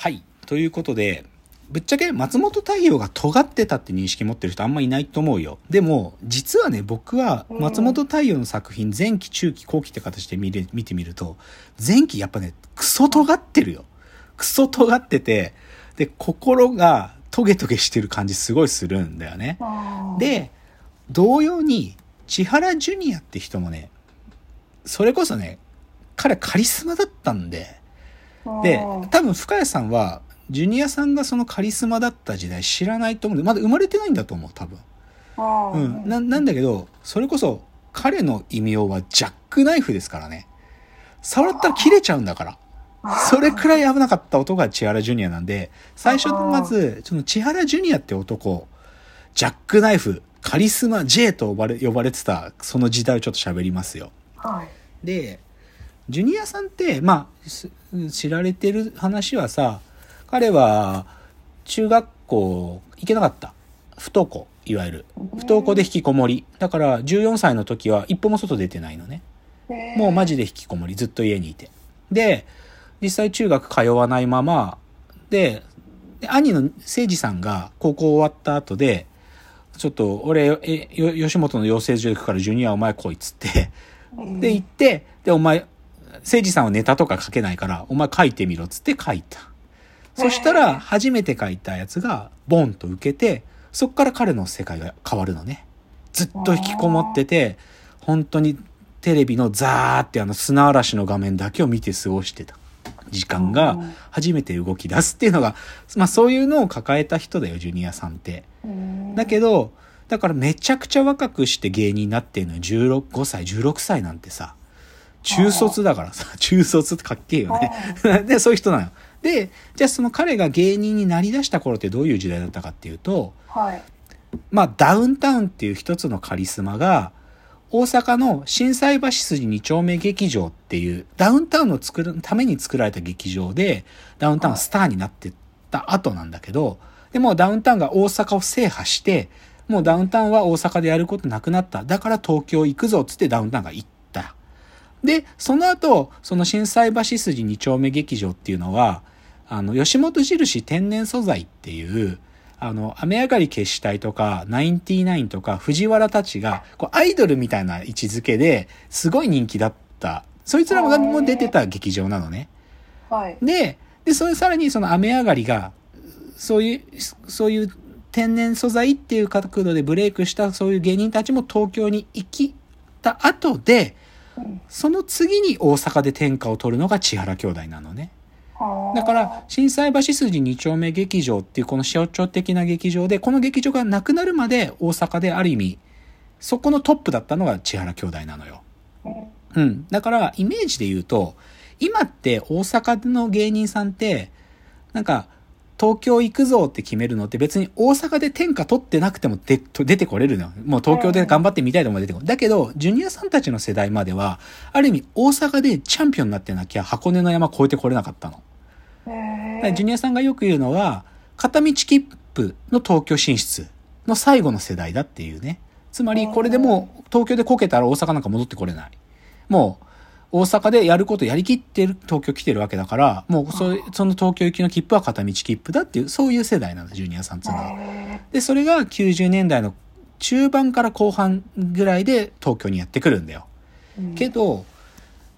はい。ということで、ぶっちゃけ松本太陽が尖ってたって認識持ってる人あんまいないと思うよ。でも、実はね、僕は松本太陽の作品、前期、中期、後期って形で見れ見てみると、前期やっぱね、クソ尖ってるよ。クソ尖ってて、で、心がトゲトゲしてる感じすごいするんだよね。で、同様に、千原ジュニアって人もね、それこそね、彼カリスマだったんで、で、多分深谷さんは、ジュニアさんがそのカリスマだった時代知らないと思うんで、まだ生まれてないんだと思う、多分。うん。な、なんだけど、それこそ、彼の異名はジャックナイフですからね。触ったら切れちゃうんだから。それくらい危なかった男が千原ジュニアなんで、最初まず、その千原ジュニアって男、ジャックナイフ、カリスマ J と呼ばれ、呼ばれてた、その時代をちょっと喋りますよ。はい。で、ジュニアさんって、まあ、知られてる話はさ、彼は中学校行けなかった。不登校、いわゆる。不登校で引きこもり。だから14歳の時は一歩も外出てないのね。もうマジで引きこもり、ずっと家にいて。で、実際中学通わないまま、で、で兄の誠司さんが高校終わった後で、ちょっと俺、え、吉本の養成所行くからジュニアお前来いっつって、で行って、でお前、誠司さんはネタとか書けないから、お前書いてみろっつって書いた。そしたら、初めて書いたやつが、ボンと受けて、そっから彼の世界が変わるのね。ずっと引きこもってて、本当にテレビのザーってあの砂嵐の画面だけを見て過ごしてた時間が初めて動き出すっていうのが、まあそういうのを抱えた人だよ、ジュニアさんって。だけど、だからめちゃくちゃ若くして芸人になってんのよ。16、5歳、16歳なんてさ。中卒だからさ、中卒ってかっけえよね。で、そういう人なの。で、じゃあその彼が芸人になりだした頃ってどういう時代だったかっていうと、はい。まあダウンタウンっていう一つのカリスマが、大阪の心斎橋筋2丁目劇場っていう、ダウンタウンを作るために作られた劇場で、ダウンタウンスターになってった後なんだけど、でもダウンタウンが大阪を制覇して、もうダウンタウンは大阪でやることなくなった。だから東京行くぞっつってダウンタウンが行った。で、その後、その心斎橋筋2丁目劇場っていうのは、あの、吉本印天然素材っていう、あの、雨上がり決死隊とか、ナインティナインとか、藤原たちが、こう、アイドルみたいな位置づけで、すごい人気だった。そいつらも出てた劇場なのね。はい。で、で、それさらにその雨上がりが、そういう、そういう天然素材っていう角度でブレイクしたそういう芸人たちも東京に行きた後で、その次に大阪で天下を取るのが千原兄弟なのね。だから、震災橋筋2丁目劇場っていうこの象徴的な劇場で、この劇場がなくなるまで大阪である意味、そこのトップだったのが千原兄弟なのよ。うん。だから、イメージで言うと、今って大阪の芸人さんって、なんか、東京行くぞって決めるのって別に大阪で天下取ってなくてもで出てこれるのよ。もう東京で頑張ってみたいと思出てこる。だけど、ジュニアさんたちの世代までは、ある意味大阪でチャンピオンになってなきゃ箱根の山越えてこれなかったの。ジュニアさんがよく言うのは、片道切符の東京進出の最後の世代だっていうね。つまり、これでもう東京でこけたら大阪なんか戻ってこれない。もう、大阪でやることやりきってる東京来てるわけだから、もうそその東京行きの切符は片道切符だっていう、そういう世代なの、ジュニアさんっていうのは。で、それが90年代の中盤から後半ぐらいで東京にやってくるんだよ。けど、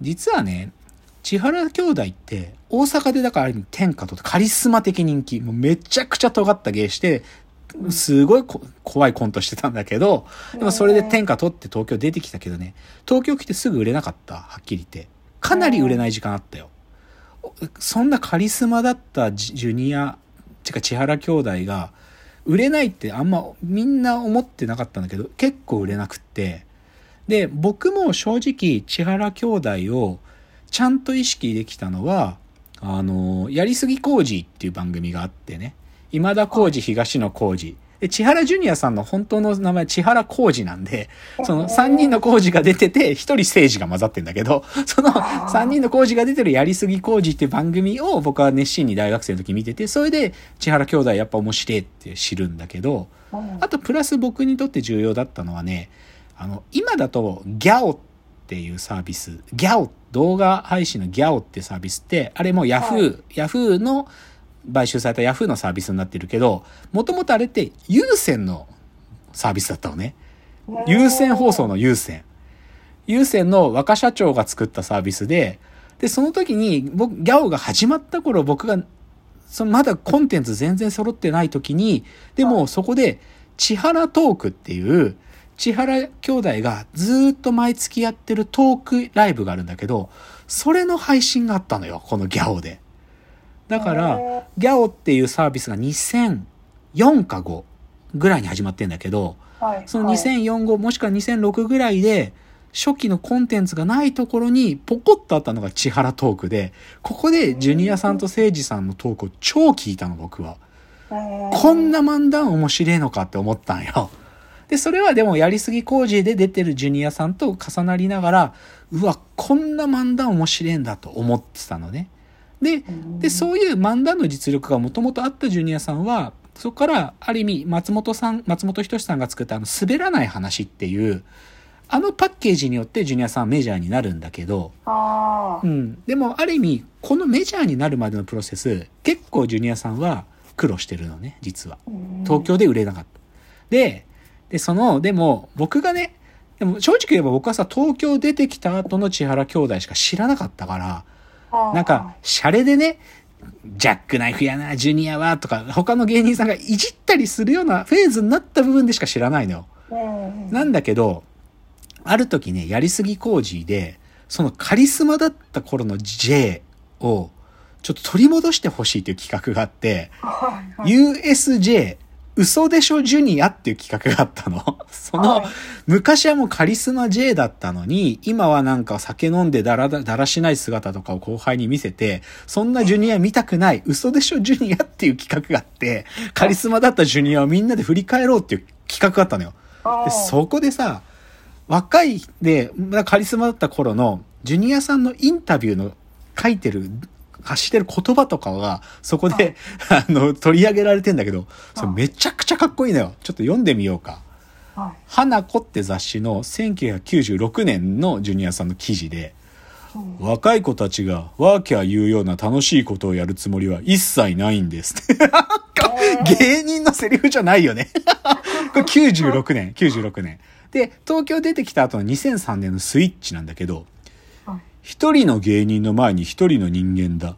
実はね、千原兄弟って大阪でだからある意味天下とカリスマ的人気、もうめちゃくちゃ尖った芸して、すごい怖いコントしてたんだけど、でもそれで天下取って東京出てきたけどね、東京来てすぐ売れなかった、はっきり言って。かなり売れない時間あったよ。そんなカリスマだったジュニア、てか千原兄弟が、売れないってあんまみんな思ってなかったんだけど、結構売れなくって。で、僕も正直千原兄弟をちゃんと意識できたのは、あの、やりすぎ工事っていう番組があってね。今田耕司、東野耕司。で、千原ジュニアさんの本当の名前、千原浩二なんで、その3人の工事が出てて、1人政治が混ざってんだけど、その3人の工事が出てるやりすぎ工事っていう番組を僕は熱心に大学生の時見てて、それで千原兄弟やっぱ面白いって知るんだけど、あとプラス僕にとって重要だったのはね、あの、今だとギャオっていうサービス、ギャオ、動画配信のギャオってサービスって、あれもヤフー、ヤフーの買収されたヤフーのサービスになってるけど、もともとあれって有線のサービスだったのね。有線放送の有線。有線の若社長が作ったサービスで、で、その時に僕、ギャオが始まった頃僕が、そのまだコンテンツ全然揃ってない時に、でもそこで、千原トークっていう、千原兄弟がずっと毎月やってるトークライブがあるんだけど、それの配信があったのよ、このギャオで。だから、ギャオっていうサービスが2004か5ぐらいに始まってんだけど、はいその2004後もしくは2006ぐらいで、初期のコンテンツがないところにポコッとあったのが千原トークで、ここでジュニアさんと誠治さんのトークを超聞いたの僕は。こんな漫談面白いのかって思ったんよ。で、それはでもやりすぎ工事で出てるジュニアさんと重なりながら、うわ、こんな漫談面白いんだと思ってたのね。で、で、そういう漫談の実力がもともとあったジュニアさんは、そこから、ある意味、松本さん、松本人志さんが作ったあの、滑らない話っていう、あのパッケージによってジュニアさんはメジャーになるんだけど、うん。でも、ある意味、このメジャーになるまでのプロセス、結構ジュニアさんは苦労してるのね、実は。東京で売れなかった。で、で、その、でも、僕がね、でも正直言えば僕はさ、東京出てきた後の千原兄弟しか知らなかったから、なんか、シャレでね、ジャックナイフやな、ジュニアは、とか、他の芸人さんがいじったりするようなフェーズになった部分でしか知らないのよ。なんだけど、ある時ね、やりすぎ工事で、そのカリスマだった頃の J を、ちょっと取り戻してほしいという企画があって、USJ 嘘でしょジュニアっていう企画があったの？その、はい昔はもうカリスマ J だったのに、今はなんか酒飲んでだらだだらしない姿とかを後輩に見せて、そんなジュニア見たくない、嘘でしょジュニアっていう企画があって、カリスマだったジュニアをみんなで振り返ろうっていう企画があったのよ。で、そこでさ、若いで、カリスマだった頃の、ジュニアさんのインタビューの書いてる、発してる言葉とかが、そこで、あの、取り上げられてんだけど、それめちゃくちゃかっこいいのよ。ちょっと読んでみようか。はい花子って雑誌の1996年のジュニアさんの記事で、若い子たちがワーキャー言うような楽しいことをやるつもりは一切ないんです。芸人のセリフじゃないよね。これ96年、96年。で、東京出てきた後の2003年のスイッチなんだけど、はい一人の芸人の前に一人の人間だ。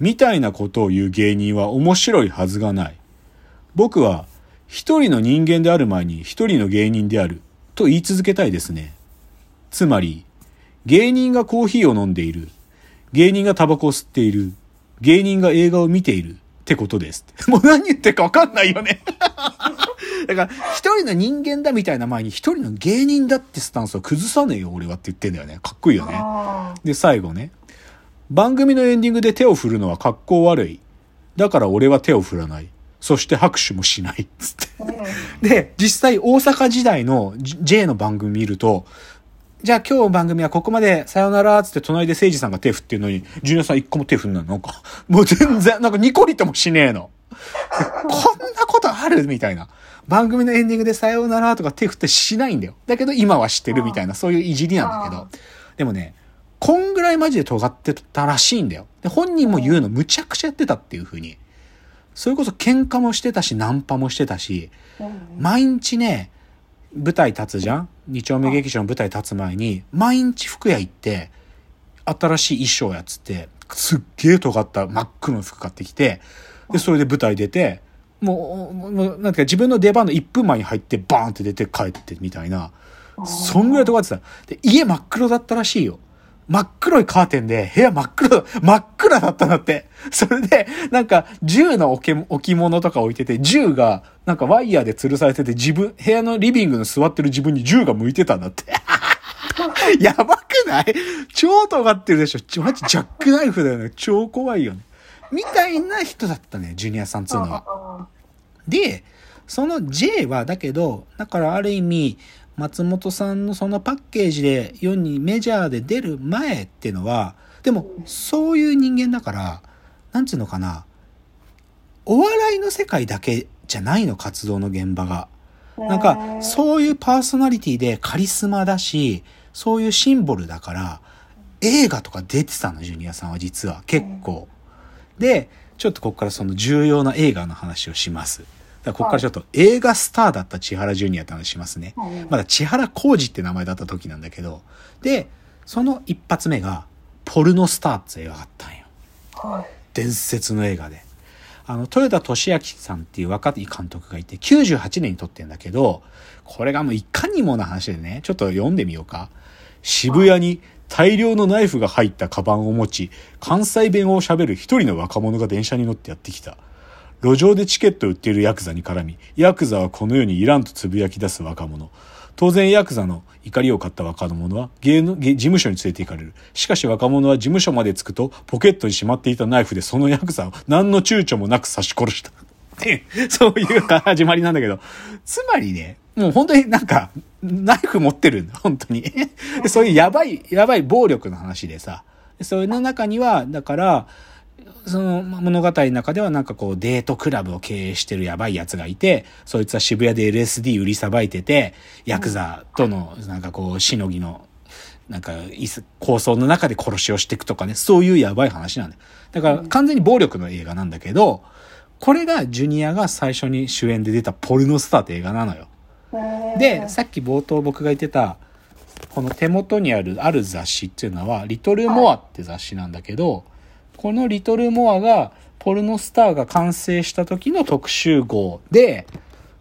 みたいなことを言う芸人は面白いはずがない。僕は一人の人間である前に一人の芸人であると言い続けたいですね。つまり、芸人がコーヒーを飲んでいる。芸人がタバコを吸っている。芸人が映画を見ている。ってことです。もう何言ってるかわかんないよね。だから、一人の人間だみたいな前に一人の芸人だってスタンスを崩さねえよ、俺はって言ってんだよね。かっこいいよね。あで、最後ね。番組のエンディングで手を振るのは格好悪い。だから俺は手を振らない。そして拍手もしない。つって。で、実際大阪時代の J の番組見ると、じゃあ今日の番組はここまでさよならっつって隣で誠治さんが手振ってるのに、ジュニアさん一個も手振んないの？なんか、もう全然、なんかニコリともしねえの。こんなことある？みたいな。番組のエンディングでさようならとか手振ってしないんだよ。だけど今は知ってるみたいな、そういういじりなんだけど。でもね、こんぐらいマジで尖ってたらしいんだよ。で、本人も言うのむちゃくちゃやってたっていう風に。それこそ喧嘩もしてたし、ナンパもしてたし、毎日ね、舞台立つじゃん？二丁目劇場の舞台立つ前に、毎日服屋行って、新しい衣装やっつって、すっげえ尖った真っ黒の服買ってきて、で、それで舞台出て、もう、もうなんか自分の出番の1分前に入ってバーンって出て帰ってみたいな、そんぐらい尖ってた。で、家真っ黒だったらしいよ。真っ黒いカーテンで部屋真っ黒、真っ暗だったんだって。それで、なんか銃の置け置物とか置いてて、銃がなんかワイヤーで吊るされてて自分、部屋のリビングの座ってる自分に銃が向いてたんだって。やばくない？超尖ってるでしょマジジャックナイフだよね。超怖いよね。みたいな人だったね、ジュニアさんっつうのは。あで、その J は、だけど、だからある意味、松本さんのそのパッケージで世にメジャーで出る前っていうのは、でも、そういう人間だから、なんつうのかな、お笑いの世界だけじゃないの、活動の現場が。ーなんか、そういうパーソナリティでカリスマだし、そういうシンボルだから、映画とか出てたの、ジュニアさんは実は。結構。で、ちょっとここからその重要な映画の話をします。だからここからちょっと映画スターだった千原ジュニアって話しますね。うんまだ千原浩二って名前だった時なんだけど。で、その一発目が、ポルノスターって映画があったんよ。はい。伝説の映画で。あの、豊田俊明さんっていう若い監督がいて、98年に撮ってんだけど、これがもういかにもな話でね、ちょっと読んでみようか。渋谷に大量のナイフが入ったカバンを持ち、関西弁を喋る一人の若者が電車に乗ってやってきた。路上でチケットを売っているヤクザに絡み、ヤクザはこの世にいらんとつぶやき出す若者。当然ヤクザの怒りを買った若者は芸の芸事務所に連れて行かれる。しかし若者は事務所まで着くとポケットにしまっていたナイフでそのヤクザを何の躊躇もなく刺し殺した。そういう始まりなんだけど、つまりね、もう本当になんか、ナイフ持ってるんだ、本当に。でそういうやばい、やばい暴力の話でさ、でそういうの中には、だから、その物語の中ではなんかこうデートクラブを経営してるやばいやつがいて、そいつは渋谷で LSD 売りさばいてて、ヤクザとのなんかこうしのぎの、なんかいす構想の中で殺しをしていくとかね、そういうやばい話なんだよ。だから完全に暴力の映画なんだけど、これがジュニアが最初に主演で出たポルノスターって映画なのよ。で、さっき冒頭僕が言ってた、この手元にある、ある雑誌っていうのは、リトルモアって雑誌なんだけど、このリトルモアが、ポルノスターが完成した時の特集号で、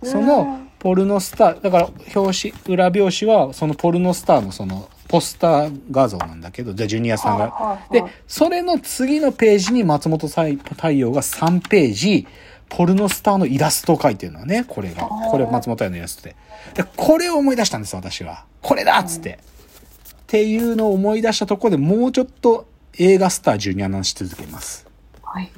そのポルノスター、だから表紙、裏表紙はそのポルノスターのそのポスター画像なんだけど、じゃあジュニアさんが。はいはいはでい、それの次のページに松本太陽が3ページ、ポルノスターのイラストを描いてるのね、これが。これ松本太陽のイラストで。で、これを思い出したんです、私は。これだっつって。っていうのを思い出したところでもうちょっと映画スタージュニアの話し続けます。はい。